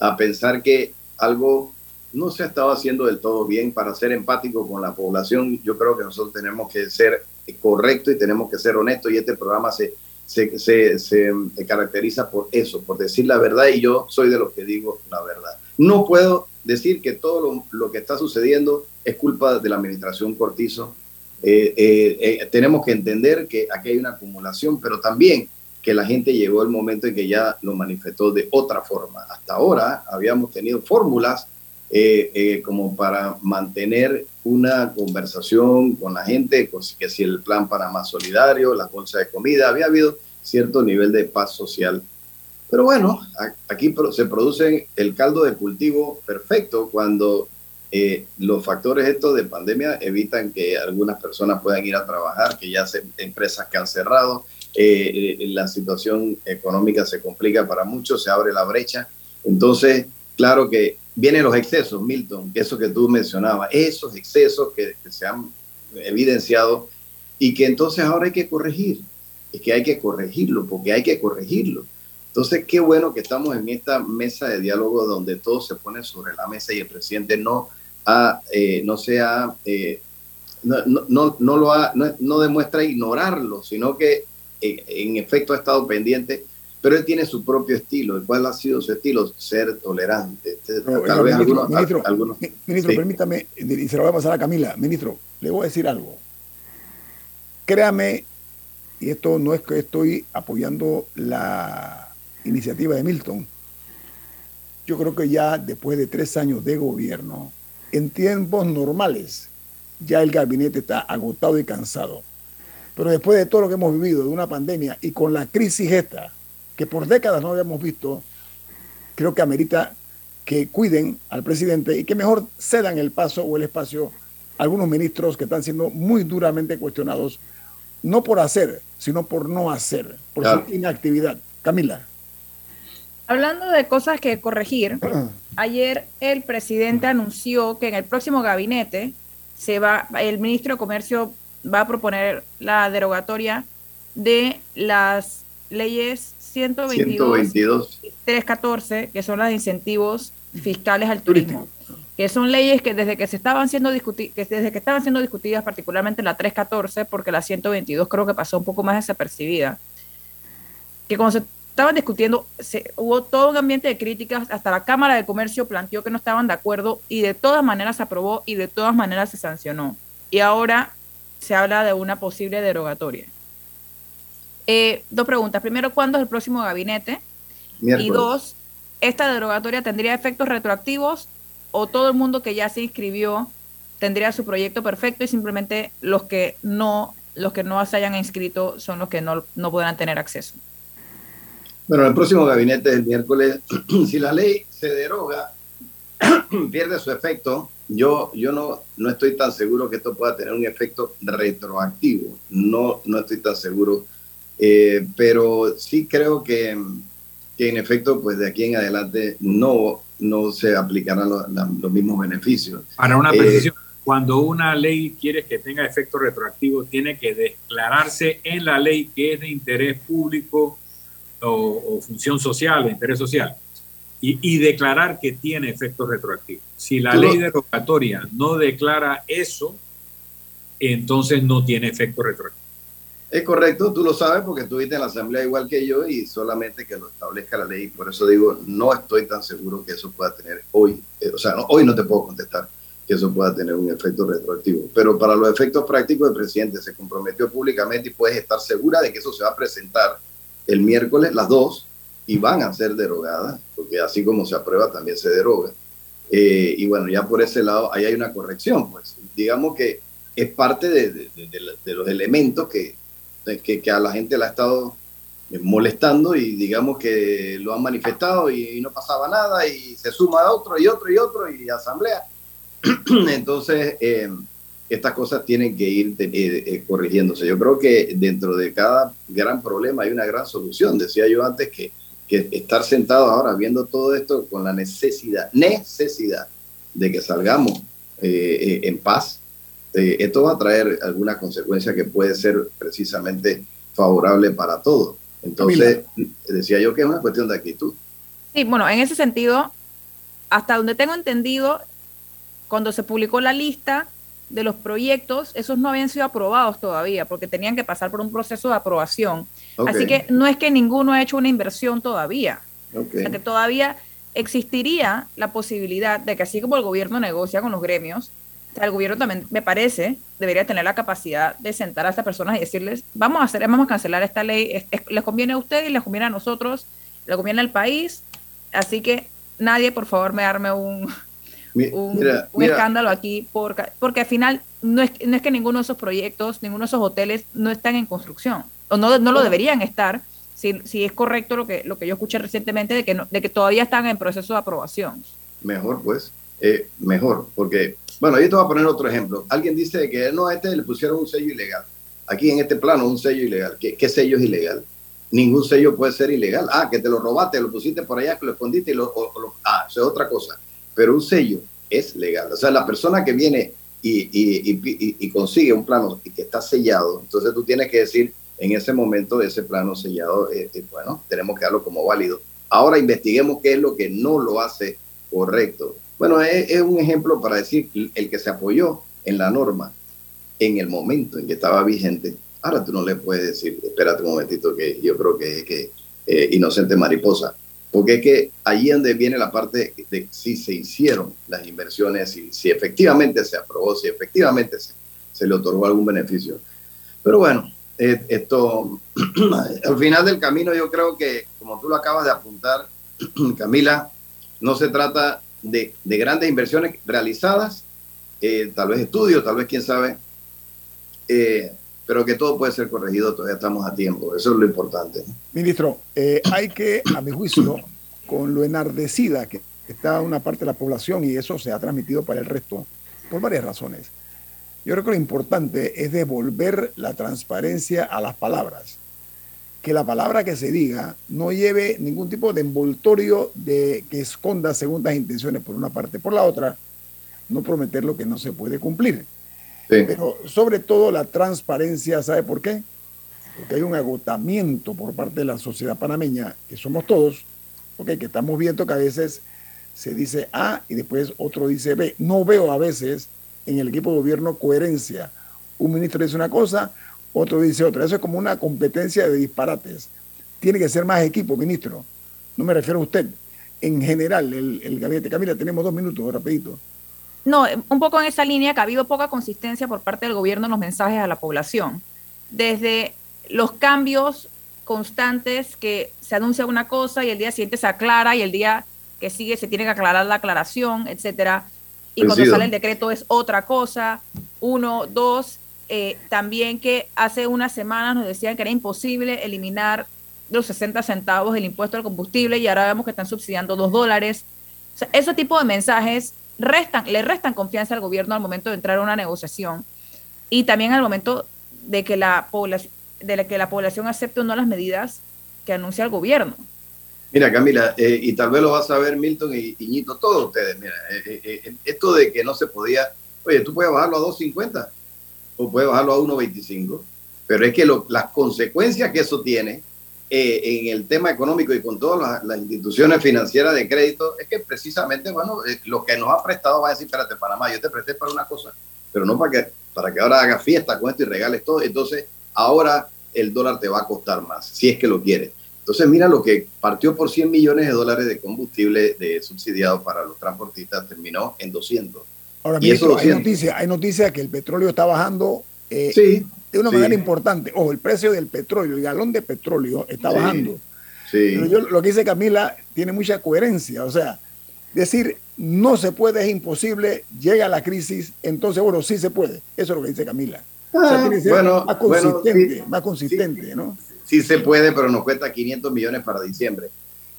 a pensar que algo no se ha estado haciendo del todo bien para ser empático con la población. Yo creo que nosotros tenemos que ser correctos y tenemos que ser honestos y este programa se se, se, se, caracteriza por eso, por decir la verdad y yo soy de los que digo la verdad. No puedo decir que todo lo, que está sucediendo es culpa de la administración Cortizo. Eh, eh, eh, tenemos que entender que aquí hay una acumulación, pero también que la gente llegó el momento en que ya lo manifestó de otra forma. Hasta ahora habíamos tenido fórmulas como para mantener una conversación con la gente, que si el plan para más solidario, la bolsa de comida, había habido cierto nivel de paz social. Pero bueno, aquí se produce el caldo de cultivo perfecto cuando eh, los factores estos de pandemia evitan que algunas personas puedan ir a trabajar, que ya se, empresas que han cerrado, eh, la situación económica se complica para muchos, se abre la brecha. Entonces, claro que vienen los excesos, Milton, que eso que tú mencionabas, esos excesos que, se han evidenciado y que entonces ahora hay que corregir, es que hay que corregirlo, porque hay que corregirlo. Entonces, qué bueno que estamos en esta mesa de diálogo donde todo se pone sobre la mesa y el presidente no, ha, eh, no se eh, no, no, no, lo ha, no, demuestra ignorarlo, sino que en efecto ha estado pendiente pero él tiene su propio estilo. ¿Cuál ha sido su estilo? Ser tolerante. Tal vez ministro, algunos, ministro, permítame, y se lo voy a pasar a Camila. Ministro, le voy a decir algo. Créame, y esto no es que estoy apoyando la iniciativa de Milton. Yo creo que ya después de tres años de gobierno, en tiempos normales, ya el gabinete está agotado y cansado. Pero después de todo lo que hemos vivido, de una pandemia y con la crisis esta, que por décadas no habíamos visto, creo que amerita que cuiden al presidente y que mejor cedan el paso o el espacio a algunos ministros que están siendo muy duramente cuestionados, no por hacer, sino por no hacer, por su inactividad. Camila. Hablando de cosas que corregir, ayer el presidente anunció que en el próximo gabinete se va, el ministro de Comercio va a proponer la derogatoria de las leyes 122, 314, que son las de incentivos fiscales al turismo, que son leyes que desde que se estaban siendo discutidas, desde que estaban siendo discutidas, particularmente la 314, porque la 122 creo que pasó un poco más desapercibida, que cuando se estaban discutiendo, se, hubo todo un ambiente de críticas, hasta la Cámara de Comercio planteó que no estaban de acuerdo y de todas maneras se aprobó y de todas maneras se sancionó. Y ahora se habla de una posible derogatoria. Eh, dos preguntas. Primero, ¿cuándo es el próximo gabinete? Y dos, ¿esta derogatoria tendría efectos retroactivos o todo el mundo que ya se inscribió tendría su proyecto perfecto y simplemente los que no, los que no se hayan inscrito son los que no, no podrán tener acceso? Bueno, el próximo gabinete es el miércoles. si la ley se deroga, pierde su efecto. Yo, yo no, no estoy tan seguro que esto pueda tener un efecto retroactivo. No, no estoy tan seguro eh, pero sí creo que, que, en efecto, pues de aquí en adelante no, no se aplicarán los, mismos beneficios. Para una eh, precisión, cuando una ley quiere que tenga efecto retroactivo, tiene que declararse en la ley que es de interés público o, función social, de interés social, y, y, declarar que tiene efecto retroactivo. Si la ley derogatoria no declara eso, entonces no tiene efecto retroactivo. Es correcto, tú lo sabes porque estuviste en la asamblea igual que yo y solamente que lo establezca la ley. Por eso digo, no estoy tan seguro que eso pueda tener hoy, eh, o sea, hoy no te puedo contestar que eso pueda tener un efecto retroactivo. Pero para los efectos prácticos, el presidente se comprometió públicamente y puedes estar segura de que eso se va a presentar el miércoles, las dos, y van a ser derogadas, porque así como se aprueba, también se deroga. Eh, y bueno, ya por ese lado, ahí hay una corrección, pues. Digamos que es parte de los elementos que que, a la gente la ha estado eh, molestando y digamos que lo han manifestado y, no pasaba nada y se suma a otro y otro y otro y asamblea. Entonces, eh, estas cosas tienen que ir eh, corrigiéndose. Yo creo que dentro de cada gran problema hay una gran solución. Decía yo antes que que estar sentados ahora viendo todo esto con la necesidad, necesidad de que salgamos eh, eh, en paz, eh, esto va a traer alguna consecuencia que puede ser precisamente favorable para todos. Entonces, decía yo que es una cuestión de actitud. Sí, bueno, en ese sentido, hasta donde tengo entendido, cuando se publicó la lista de los proyectos, esos no habían sido aprobados todavía, porque tenían que pasar por un proceso de aprobación. Así que no es que ninguno ha hecho una inversión todavía. O sea que todavía existiría la posibilidad de que así como el gobierno negocia con los gremios, el gobierno también, me parece, debería tener la capacidad de sentar a estas personas y decirles, vamos a hacer, vamos a cancelar esta ley, les conviene a ustedes y les conviene a nosotros, les conviene al país, así que nadie, por favor, me arme un, un, escándalo aquí, porque, porque al final no es, no es que ninguno de esos proyectos, ninguno de esos hoteles no están en construcción, o no, no lo deberían estar, si, si es correcto lo que, lo que yo escuché recientemente, de que, no, de que todavía están en proceso de aprobación. Mejor, pues, eh, mejor, porque, bueno, yo te voy a poner otro ejemplo. Alguien dice que no, a este le pusieron un sello ilegal. Aquí en este plano, un sello ilegal. ¿Qué, qué sello es ilegal? Ningún sello puede ser ilegal. Ah, que te lo robaste, lo pusiste por allá, que lo escondiste y lo, ah, eso es otra cosa pero un sello es legal. O sea, la persona que viene y, consigue un plano y que está sellado, entonces tú tienes que decir en ese momento ese plano sellado, eh, eh, bueno, tenemos que darlo como válido. Ahora investiguemos qué es lo que no lo hace correcto. Bueno, es, es un ejemplo para decir el que se apoyó en la norma en el momento en que estaba vigente, ahora tú no le puedes decir, espérate un momentito que yo creo que, que eh, inocente mariposa. Porque es que allí donde viene la parte de si se hicieron las inversiones, si, si efectivamente se aprobó, si efectivamente se, le otorgó algún beneficio. Pero bueno, esto, al final del camino yo creo que, como tú lo acabas de apuntar, Camila, no se trata de, grandes inversiones realizadas, eh, tal vez estudios, tal vez quién sabe, eh, pero que todo puede ser corregido, todavía estamos a tiempo, eso es lo importante. Ministro, eh, hay que, a mi juicio, con lo enardecida que está una parte de la población y eso se ha transmitido para el resto, por varias razones. Yo creo que lo importante es devolver la transparencia a las palabras. Que la palabra que se diga no lleve ningún tipo de envoltorio de que esconda segundas intenciones por una parte. Por la otra, no prometer lo que no se puede cumplir. Pero sobre todo la transparencia, ¿sabe por qué? Porque hay un agotamiento por parte de la sociedad panameña, que somos todos, porque que estamos viendo que a veces se dice A y después otro dice B. No veo a veces en el equipo de gobierno coherencia. Un ministro dice una cosa, otro dice otra. Eso es como una competencia de disparates. Tiene que ser más equipo, ministro. No me refiero a usted. En general, el, gabinete. Camila, tenemos dos minutos, rapidito. No, un poco en esa línea que ha habido poca consistencia por parte del gobierno en los mensajes a la población. Desde los cambios constantes que se anuncia una cosa y el día siguiente se aclara y el día que sigue se tiene que aclarar la aclaración, etcétera. Y cuando sale el decreto es otra cosa. Uno, dos, eh, también que hace unas semanas nos decían que era imposible eliminar los 60 centavos del impuesto al combustible y ahora vemos que están subsidiando dos dólares. O sea, ese tipo de mensajes restan, le restan confianza al gobierno al momento de entrar a una negociación y también al momento de que la población, de que la población acepte o no las medidas que anuncia el gobierno. Mira, Camila, eh, y tal vez lo vas a ver Milton y Iñito, todos ustedes. Mira, eh, eh, esto de que no se podía, oye, tú puedes bajarlo a 2.50 o puedes bajarlo a 1.25, pero es que las consecuencias que eso tiene en el tema económico y con todas las, instituciones financieras de crédito, es que precisamente, bueno, lo que nos ha prestado va a decir, espérate, Panamá, yo te presté para una cosa, pero no para que, para que ahora hagas fiesta con esto y regales todo. Entonces, ahora el dólar te va a costar más, si es que lo quieres. Entonces, mira lo que partió por 100 millones de dólares de combustible de subsidiado para los transportistas, terminó en 200. Ahora, eso hay noticias hay noticia que el petróleo está bajando eh, sí de una manera importante. Ojo, el precio del petróleo, el galón de petróleo está bajando. Pero yo, lo que dice Camila tiene mucha coherencia. O sea, decir no se puede, es imposible, llega la crisis, entonces, bueno, sí se puede. Eso es lo que dice Camila. o sea, ah, tiene que ser bueno, más consistente, más consistente, ¿no? Sí se puede, pero nos cuesta 500 millones para diciembre.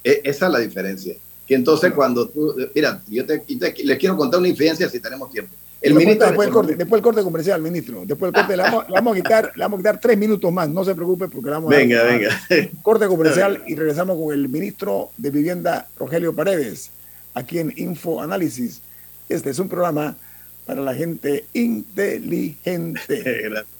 E, esa es la diferencia. Que entonces cuando tú, mira, yo te, les quiero contar una infidencia si tenemos tiempo. El ministro después, del corte, después del corte comercial, ministro. Después del corte le vamos, a quitar, le vamos a quitar tres minutos más. No se preocupe porque le vamos venga, a venga. corte comercial y regresamos con el ministro de Vivienda, Rogelio Paredes, aquí en Info Análisis. Este es un programa para la gente inteligente.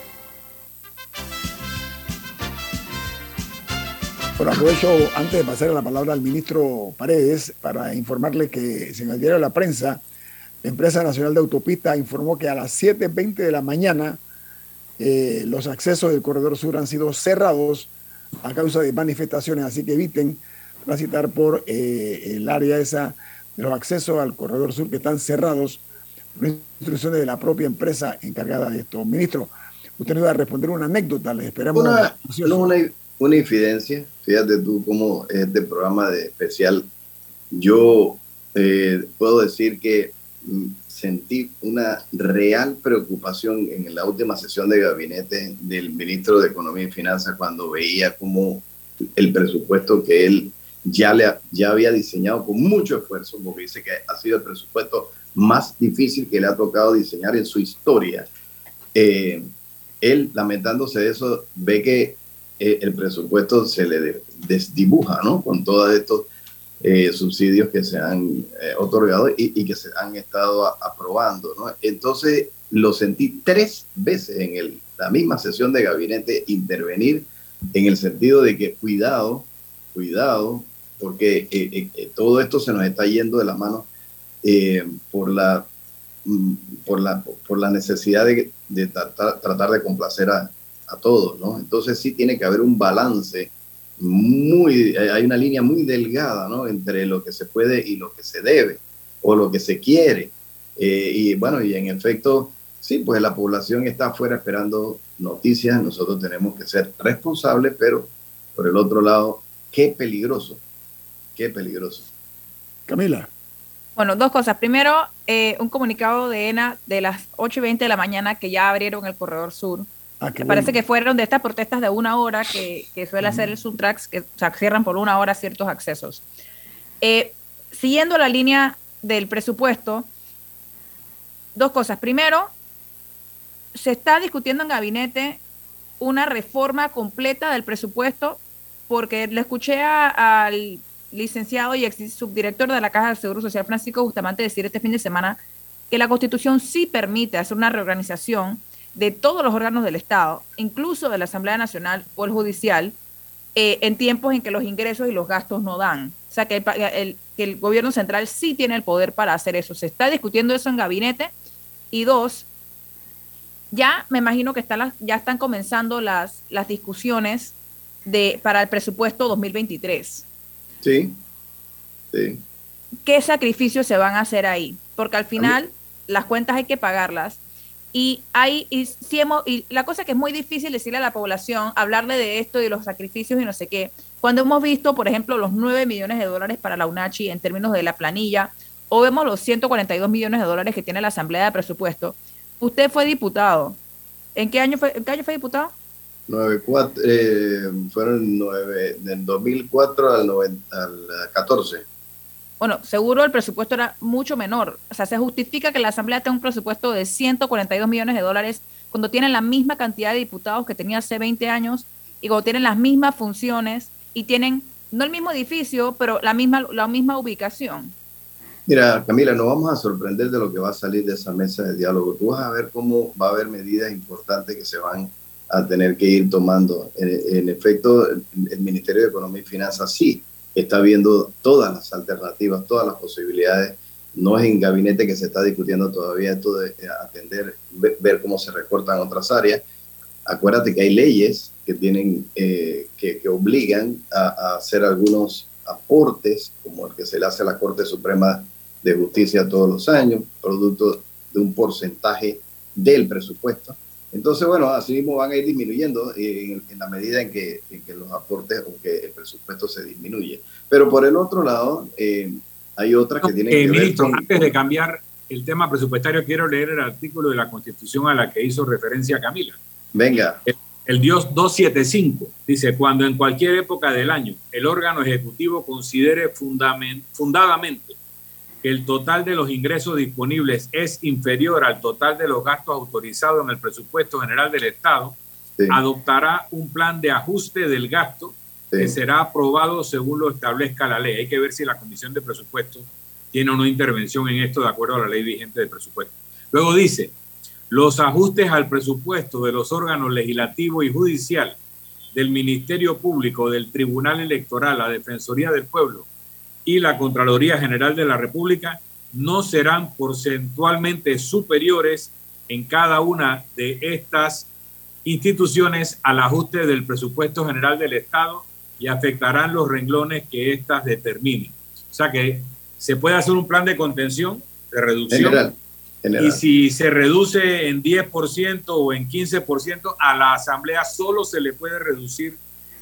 Bueno, aprovecho antes de pasar la palabra al ministro Paredes para informarle que en el diario de la prensa, la empresa nacional de autopista informó que a las 7.20 de la mañana eh, los accesos del corredor sur han sido cerrados a causa de manifestaciones, así que eviten transitar por eh, el área esa de los accesos al corredor sur que están cerrados por instrucciones de la propia empresa encargada de esto. Ministro, usted nos va a responder una anécdota, le esperamos. Una, una infidencia, fíjate tú cómo este programa de especial, yo eh, puedo decir que mm, sentí una real preocupación en la última sesión de gabinete del ministro de Economía y Finanzas cuando veía cómo el presupuesto que él ya, le, ya había diseñado con mucho esfuerzo, porque dice que ha sido el presupuesto más difícil que le ha tocado diseñar en su historia. Eh, él, lamentándose de eso, ve que eh, el presupuesto se le desdibuja, ¿no? Con todos estos eh, subsidios que se han eh, otorgado y, que se han estado aprobando, ¿no? Entonces lo sentí tres veces en el, la misma sesión de gabinete intervenir en el sentido de que cuidado, cuidado, porque todo esto se nos está yendo de la mano por la mm, por la, por la necesidad de, de tratar, tratar de complacer a, a todos, ¿no? Entonces sí tiene que haber un balance muy, hay una línea muy delgada, ¿no? Entre lo que se puede y lo que se debe o lo que se quiere. Eh, y bueno, y en efecto, sí, pues la población está afuera esperando noticias, nosotros tenemos que ser responsables, pero por el otro lado, qué peligroso, qué peligroso. Camila. Bueno, dos cosas. Primero, eh, un comunicado de ENA de las 8 y 20 de la mañana que ya abrieron el corredor sur Ah, parece que fueron de estas protestas de una hora que, suele hacer el Subtrax, que cierran por una hora ciertos accesos. Eh, siguiendo la línea del presupuesto, dos cosas. Primero, se está discutiendo en gabinete una reforma completa del presupuesto, porque le escuché al licenciado y ex subdirector de la Caja del Seguro Social, Francisco Bustamante, decir este fin de semana que la Constitución sí permite hacer una reorganización de todos los órganos del Estado, incluso de la Asamblea Nacional o el Judicial, eh, en tiempos en que los ingresos y los gastos no dan. O sea, que el, que el gobierno central sí tiene el poder para hacer eso. Se está discutiendo eso en gabinete. Y dos, ya me imagino que están ya están comenzando las, las discusiones de, para el presupuesto 2023. Sí, sí. ¿Qué sacrificios se van a hacer ahí? Porque al final las cuentas hay que pagarlas Y hay, y, si hemos, y la cosa que es muy difícil decirle a la población, hablarle de esto y de los sacrificios y no sé qué, cuando hemos visto, por ejemplo, los 9 millones de dólares para la UNACHI en términos de la planilla, o vemos los 142 millones de dólares que tiene la Asamblea de Presupuesto, usted fue diputado. ¿En qué año fue, en qué año fue diputado? 9, eh, fueron nueve, del 2004 al, 90, al 14 bueno, seguro el presupuesto era mucho menor. O sea, se justifica que la Asamblea tenga un presupuesto de 142 millones de dólares cuando tienen la misma cantidad de diputados que tenía hace 20 años y cuando tienen las mismas funciones y tienen, no el mismo edificio, pero la misma, la misma ubicación. Mira, Camila, nos vamos a sorprender de lo que va a salir de esa mesa de diálogo. Tú vas a ver cómo va a haber medidas importantes que se van a tener que ir tomando. En, efecto, el Ministerio de Economía y Finanzas sí está viendo todas las alternativas, todas las posibilidades. No es en gabinete que se está discutiendo todavía esto de atender, ver, cómo se recortan otras áreas. Acuérdate que hay leyes que tienen, eh, que, obligan a, hacer algunos aportes, como el que se le hace a la Corte Suprema de Justicia todos los años, producto de un porcentaje del presupuesto. Entonces, bueno, así mismo van a ir disminuyendo en, la medida en que, los aportes o que el presupuesto se disminuye. Pero por el otro lado, eh, hay otras que tienen que ver con... Antes de cambiar el tema presupuestario, quiero leer el artículo de la Constitución a la que hizo referencia Camila. Venga. El, el Dios 275 dice, cuando en cualquier época del año el órgano ejecutivo considere fundadamente que el total de los ingresos disponibles es inferior al total de los gastos autorizados en el presupuesto general del Estado, adoptará un plan de ajuste del gasto que será aprobado según lo establezca la ley. Hay que ver si la Comisión de Presupuesto tiene o no intervención en esto de acuerdo a la ley vigente de presupuesto. Luego dice, los ajustes al presupuesto de los órganos legislativo y judicial, del Ministerio Público, del Tribunal Electoral, la Defensoría del Pueblo, y la Contraloría General de la República no serán porcentualmente superiores en cada una de estas instituciones al ajuste del presupuesto general del Estado y afectarán los renglones que éstas determinen. O sea que se puede hacer un plan de contención, de reducción. Y si se reduce en 10% o en 15%, a la Asamblea solo se le puede reducir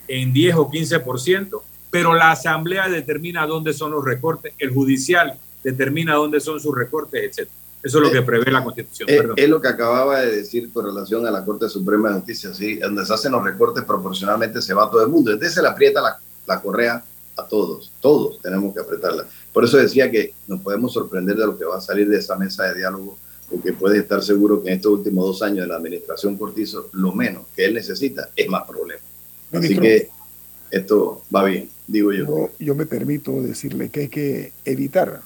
en 10 o 15% pero la Asamblea determina dónde son los recortes, el judicial determina dónde son sus recortes, etc. Eso es lo que prevé la Constitución. Es, es, lo que acababa de decir con relación a la Corte Suprema de Justicia, ¿sí? donde se hacen los recortes proporcionalmente se va todo el mundo. Entonces se le aprieta la, la correa a todos, todos tenemos que apretarla. Por eso decía que nos podemos sorprender de lo que va a salir de esa mesa de diálogo, porque puede estar seguro que en estos últimos dos años de la administración Cortizo, lo menos que él necesita es más problemas. Así que esto va bien, digo yo. yo. me permito decirle que hay que evitar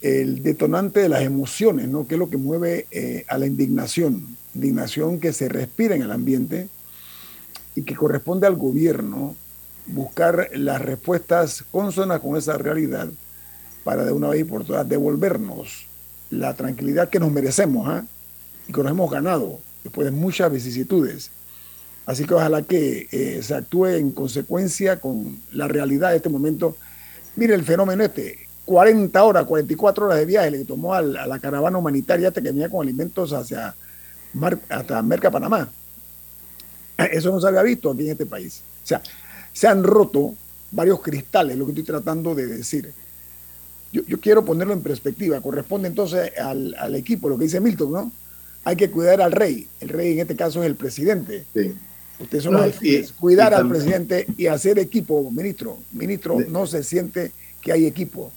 el detonante de las emociones, ¿no? que es lo que mueve eh, a la indignación, indignación que se respira en el ambiente y que corresponde al gobierno buscar las respuestas consonas con esa realidad para de una vez y por todas devolvernos la tranquilidad que nos merecemos ¿ah? y que nos hemos ganado después de muchas vicisitudes Así que ojalá que eh, se actúe en consecuencia con la realidad de este momento. Mire el fenómeno este, 40 horas, 44 horas de viaje le tomó a la caravana humanitaria este que venía con alimentos hacia hasta Merca, Panamá. Eso no se había visto aquí en este país. O sea, se han roto varios cristales, lo que estoy tratando de decir. Yo, quiero ponerlo en perspectiva. Corresponde entonces al, al, equipo, lo que dice Milton, ¿no? Hay que cuidar al rey. El rey en este caso es el presidente. Sí. Usted solo no, cuidar al presidente y hacer equipo, ministro. Ministro, no se siente que hay equipo.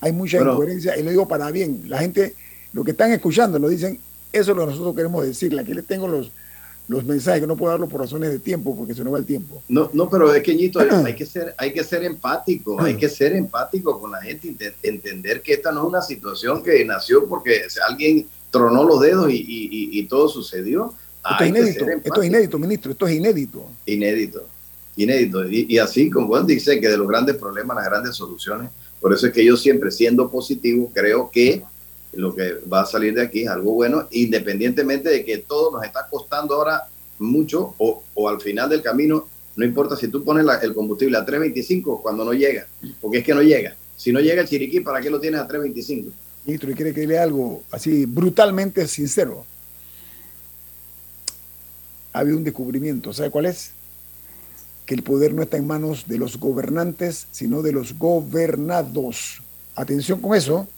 Hay mucha incoherencia y lo digo para bien. La gente, lo que están escuchando, lo dicen, eso es lo que nosotros queremos decirle. Aquí le tengo los, los mensajes que no puedo darlo por razones de tiempo porque se nos va el tiempo. No, no, pero es que Ñito, hay que ser, hay que ser empático, hay que ser empático con la gente, entender que esta no es una situación que nació porque alguien tronó los dedos y, y todo sucedió. Esto es inédito, esto es inédito, ministro, esto es inédito. Inédito, inédito. Y, así como Juan dice que de los grandes problemas, las grandes soluciones, por eso es que yo siempre siendo positivo creo que lo que va a salir de aquí es algo bueno, independientemente de que todo nos está costando ahora mucho o, o al final del camino, no importa si tú pones el combustible a 3.25 cuando no llega, porque es que no llega. Si no llega el Chiriquí, ¿para qué lo tienes a 3.25? Ministro, ¿y quiere que le algo así brutalmente sincero? Ha habido un descubrimiento. ¿Sabe cuál es? Que el poder no está en manos de los gobernantes, sino de los gobernados. Atención con eso.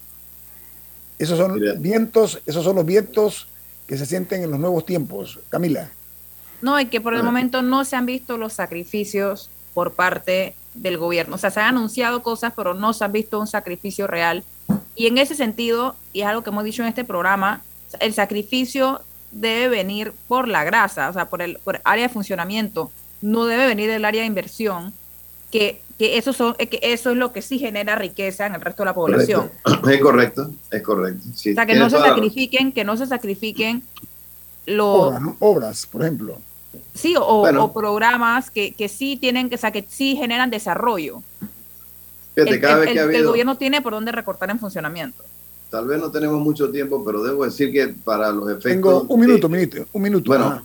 Esos son vientos, esos son los vientos que se sienten en los nuevos tiempos. Camila. No, es que por el momento no se han visto los sacrificios por parte del gobierno. O sea, se han anunciado cosas, pero no se ha visto un sacrificio real. Y en ese sentido, y es algo que hemos dicho en este programa, el sacrificio debe venir por la grasa, o sea, por el por área de funcionamiento, no debe venir del área de inversión, que, que, eso, son, que eso es lo que sí genera riqueza en el resto de la población. Es correcto, es correcto. o sea, que no se sacrifiquen, que no se sacrifiquen los... obras, por ejemplo. Sí, o, programas que, que, sí tienen, que, o sea, que sí generan desarrollo. el, el, gobierno tiene por dónde recortar en funcionamiento. Tal vez no tenemos mucho tiempo, pero debo decir que para los efectos... Tengo un minuto, minuto, un minuto. Bueno,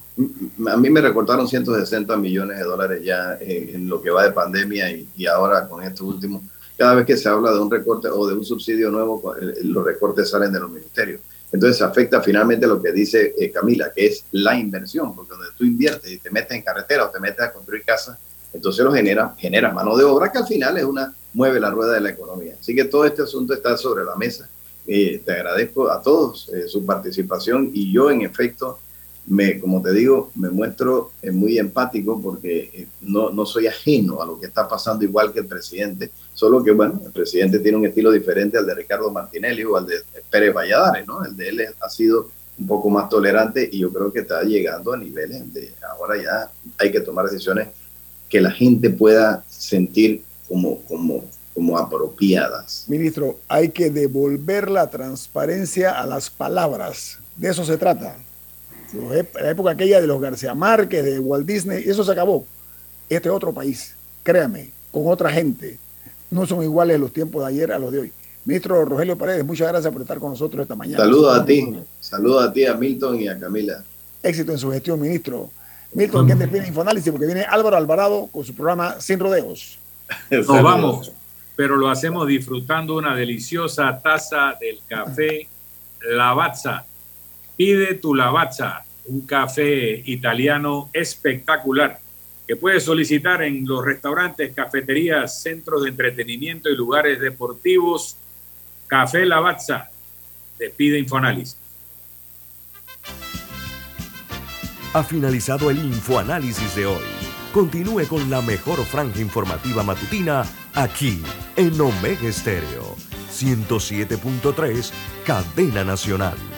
a mí me recortaron 160 millones de dólares ya en, lo que va de pandemia y, y, ahora con esto último. Cada vez que se habla de un recorte o de un subsidio nuevo, los recortes salen de los ministerios. Entonces afecta finalmente lo que dice eh, Camila, que es la inversión, porque donde tú inviertes y te metes en carretera o te metes a construir casas, entonces lo genera, genera mano de obra que al final es una, mueve la rueda de la economía. Así que todo este asunto está sobre la mesa. Eh, te agradezco a todos eh, su participación y yo en efecto, me, como te digo, me muestro muy empático porque no, no soy ajeno a lo que está pasando igual que el presidente Solo que, bueno, el presidente tiene un estilo diferente al de Ricardo Martinelli o al de Pérez Valladares, ¿no? El de él ha sido un poco más tolerante y yo creo que está llegando a niveles de ahora ya hay que tomar decisiones que la gente pueda sentir como, como, como apropiadas. Ministro, hay que devolver la transparencia a las palabras. De eso se trata. La época aquella de los García Márquez, de Walt Disney, eso se acabó. Este es otro país, créame, con otra gente no son iguales los tiempos de ayer a los de hoy. Ministro Rogelio Paredes, muchas gracias por estar con nosotros esta mañana. Saludos a ti, saludos a ti, a Milton y a Camila. Éxito en su gestión, ministro. Milton, ¿quién te pide Infoanálisis? Porque viene Álvaro Alvarado con su programa Sin Rodeos. Nos vamos, pero lo hacemos disfrutando una deliciosa taza del café Lavazza. Pide tu Lavazza, un café italiano espectacular que puedes solicitar en los restaurantes, cafeterías, centros de entretenimiento y lugares deportivos. Café Lavazza, despide Infoanálisis. Ha finalizado el Infoanálisis de hoy. Continúe con la mejor franja informativa matutina aquí en Omega Estéreo 107.3, Cadena Nacional.